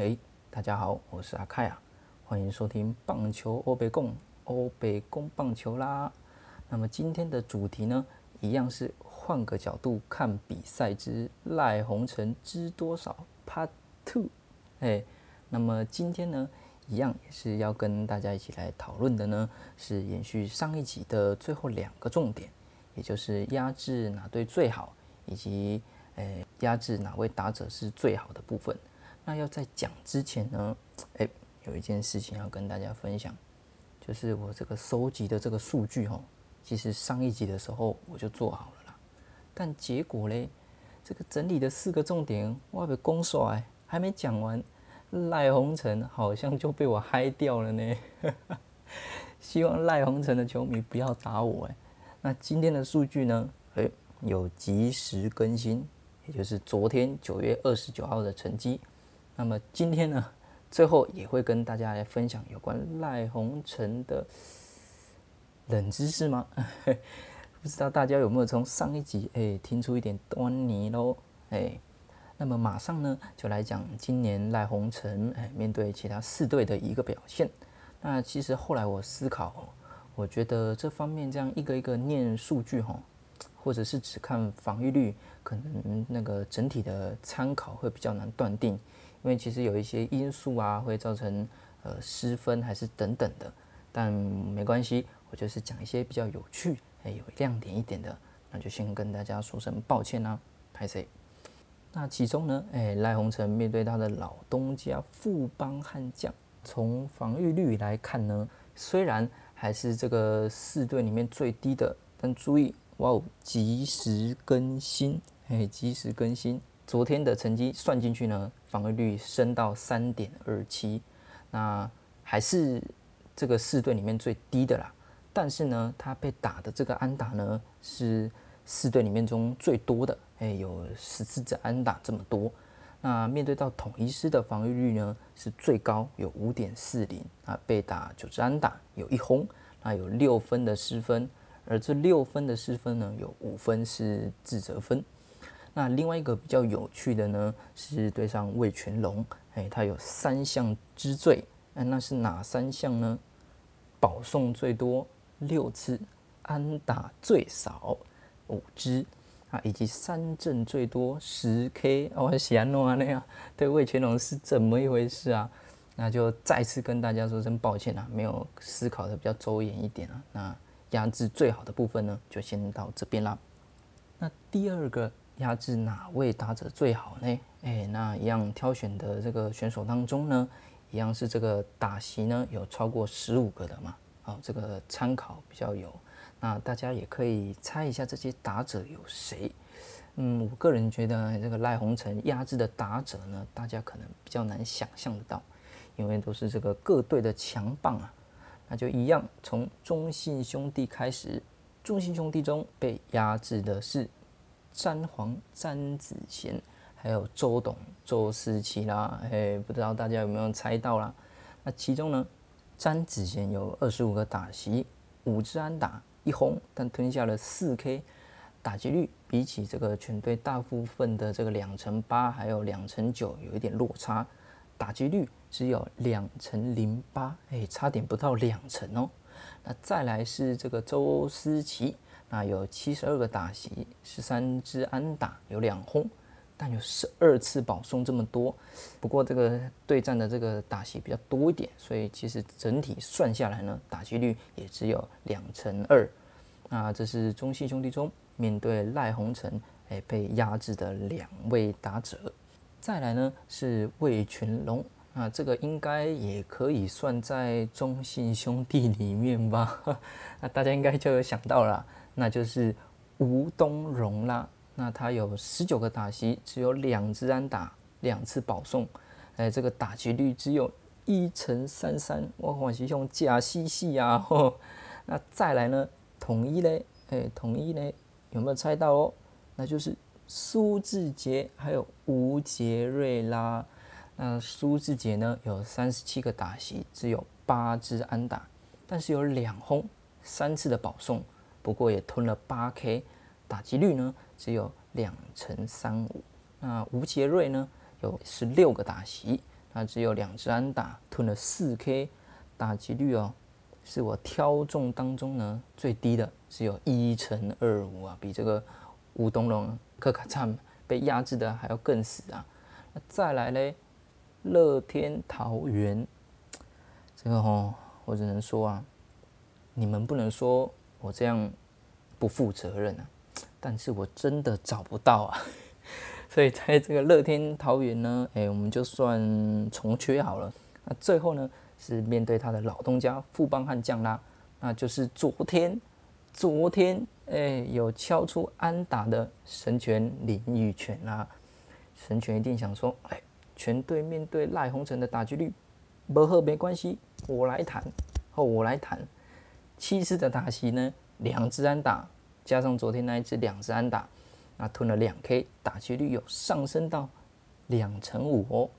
嘿，大家好，我是阿凯啊，欢迎收听棒球欧北共欧北贡棒球啦。那么今天的主题呢，一样是换个角度看比赛之赖鸿成知多少 Part Two。哎，那么今天呢，一样也是要跟大家一起来讨论的呢，是延续上一集的最后两个重点，也就是压制哪队最好，以及诶压制哪位打者是最好的部分。那要在讲之前呢，诶，有一件事情要跟大家分享，就是我这个收集的这个数据哈，其实上一集的时候我就做好了啦，但结果嘞，这个整理的四个重点，我被公甩，还没讲完，赖鸿成好像就被我嗨掉了呢。希望赖鸿成的球迷不要打我哎。那今天的数据呢？诶，有及时更新，也就是昨天九月二十九号的成绩。那么今天呢，最后也会跟大家来分享有关赖鸿成的冷知识吗？不知道大家有没有从上一集诶听出一点端倪喽？诶，那么马上呢就来讲今年赖鸿成诶面对其他四队的一个表现。那其实后来我思考，我觉得这方面这样一个一个念数据哈，或者是只看防御率，可能那个整体的参考会比较难断定。因为其实有一些因素啊，会造成呃失分还是等等的，但没关系，我就是讲一些比较有趣、哎有亮点一点的，那就先跟大家说声抱歉啦，拍谁？那其中呢，哎赖鸿成面对他的老东家富邦悍将，从防御率来看呢，虽然还是这个四队里面最低的，但注意哇哦，及时更新，哎及时更新。昨天的成绩算进去呢，防御率升到三点二七，那还是这个四队里面最低的啦。但是呢，他被打的这个安打呢，是四队里面中最多的，哎，有十四支安打这么多。那面对到统一师的防御率呢，是最高有五点四零啊，被打九支安打有一轰，那有六分的失分，而这六分的失分呢，有五分是自责分。那另外一个比较有趣的呢，是对上魏全龙，哎，他有三项之最，哎，那是哪三项呢？保送最多六次，安打最少五支，啊，以及三振最多十 K，我喜欢弄啊那样，对魏全龙是怎么一回事啊？那就再次跟大家说声抱歉啊，没有思考的比较周延一点啊。那压制最好的部分呢，就先到这边啦。那第二个。压制哪位打者最好呢？哎，那一样挑选的这个选手当中呢，一样是这个打席呢有超过十五个的嘛？好，这个参考比较有。那大家也可以猜一下这些打者有谁？嗯，我个人觉得这个赖鸿成压制的打者呢，大家可能比较难想象得到，因为都是这个各队的强棒啊。那就一样，从中信兄弟开始，中信兄弟中被压制的是。詹皇、詹子贤，还有周董、周思齐啦，哎，不知道大家有没有猜到啦？那其中呢，詹子贤有二十五个打席，五支安打，一轰，但吞下了四 K，打击率比起这个全队大部分的这个两成八，还有两成九，有一点落差，打击率只有两成零八，哎，差点不到两成哦。那再来是这个周思齐。那有七十二个打席，十三支安打，有两轰，但有十二次保送这么多。不过这个对战的这个打席比较多一点，所以其实整体算下来呢，打击率也只有两成二。那这是中信兄弟中面对赖鸿成哎被压制的两位打者。再来呢是魏群龙，那这个应该也可以算在中信兄弟里面吧？那大家应该就有想到了。那就是吴东荣啦，那他有十九个打席，只有两支安打，两次保送，哎，这个打击率只有一乘三三，我往是用假西西啊。那再来呢，统一嘞，哎，统一呢有没有猜到哦？那就是苏志杰还有吴杰瑞啦。那苏志杰呢有三十七个打席，只有八支安打，但是有两轰，三次的保送。不过也吞了八 K，打击率呢只有两成三五。那吴杰瑞呢有十六个打席，那只有两支安打，吞了四 K，打击率哦，是我挑中当中呢最低的，只有一乘二五啊，比这个吴东龙、柯卡灿被压制的还要更死啊。那再来嘞，乐天桃园，这个哦，我只能说啊，你们不能说我这样不负责任啊，但是我真的找不到啊。所以在这个乐天桃园呢，哎，我们就算重缺好了。那最后呢，是面对他的老东家富邦悍将啦，那就是昨天，昨天哎有敲出安打的神拳林玉泉啦。神拳一定想说，哎，全队面对赖鸿成的打击率不喝没关系，我来谈，哦，我来谈。七次的打席呢，两支安打，加上昨天那一支两支安打。那吞了两 K，打击率有上升到两成五哦。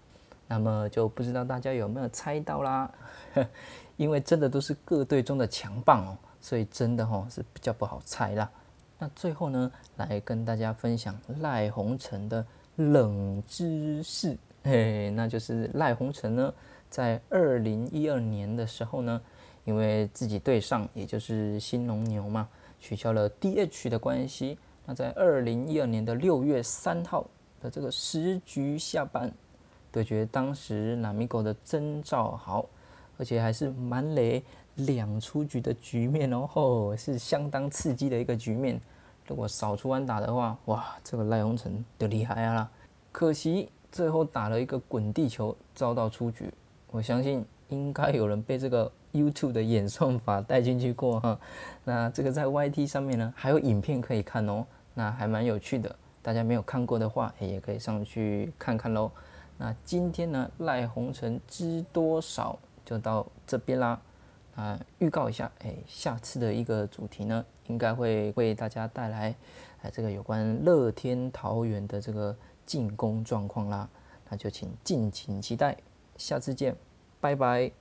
那么就不知道大家有没有猜到啦？因为真的都是各队中的强棒哦，所以真的哦是比较不好猜啦。那最后呢，来跟大家分享赖鸿成的冷知识，嘿，那就是赖鸿成呢，在二零一二年的时候呢，因为自己对上也就是新龙牛嘛，取消了 DH 的关系。那在二零一二年的六月三号的这个十局下半对决，当时南米狗的征兆好，而且还是满垒两出局的局面哦，吼是相当刺激的一个局面。如果少出安打的话，哇，这个赖鸿成就厉害啊！可惜最后打了一个滚地球，遭到出局。我相信应该有人被这个。YouTube 的演算法带进去过哈，那这个在 YT 上面呢，还有影片可以看哦，那还蛮有趣的。大家没有看过的话，也可以上去看看喽。那今天呢，赖鸿成知多少就到这边啦。啊，预告一下，哎，下次的一个主题呢，应该会为大家带来哎这个有关乐天桃园的这个进攻状况啦。那就请敬请期待，下次见，拜拜。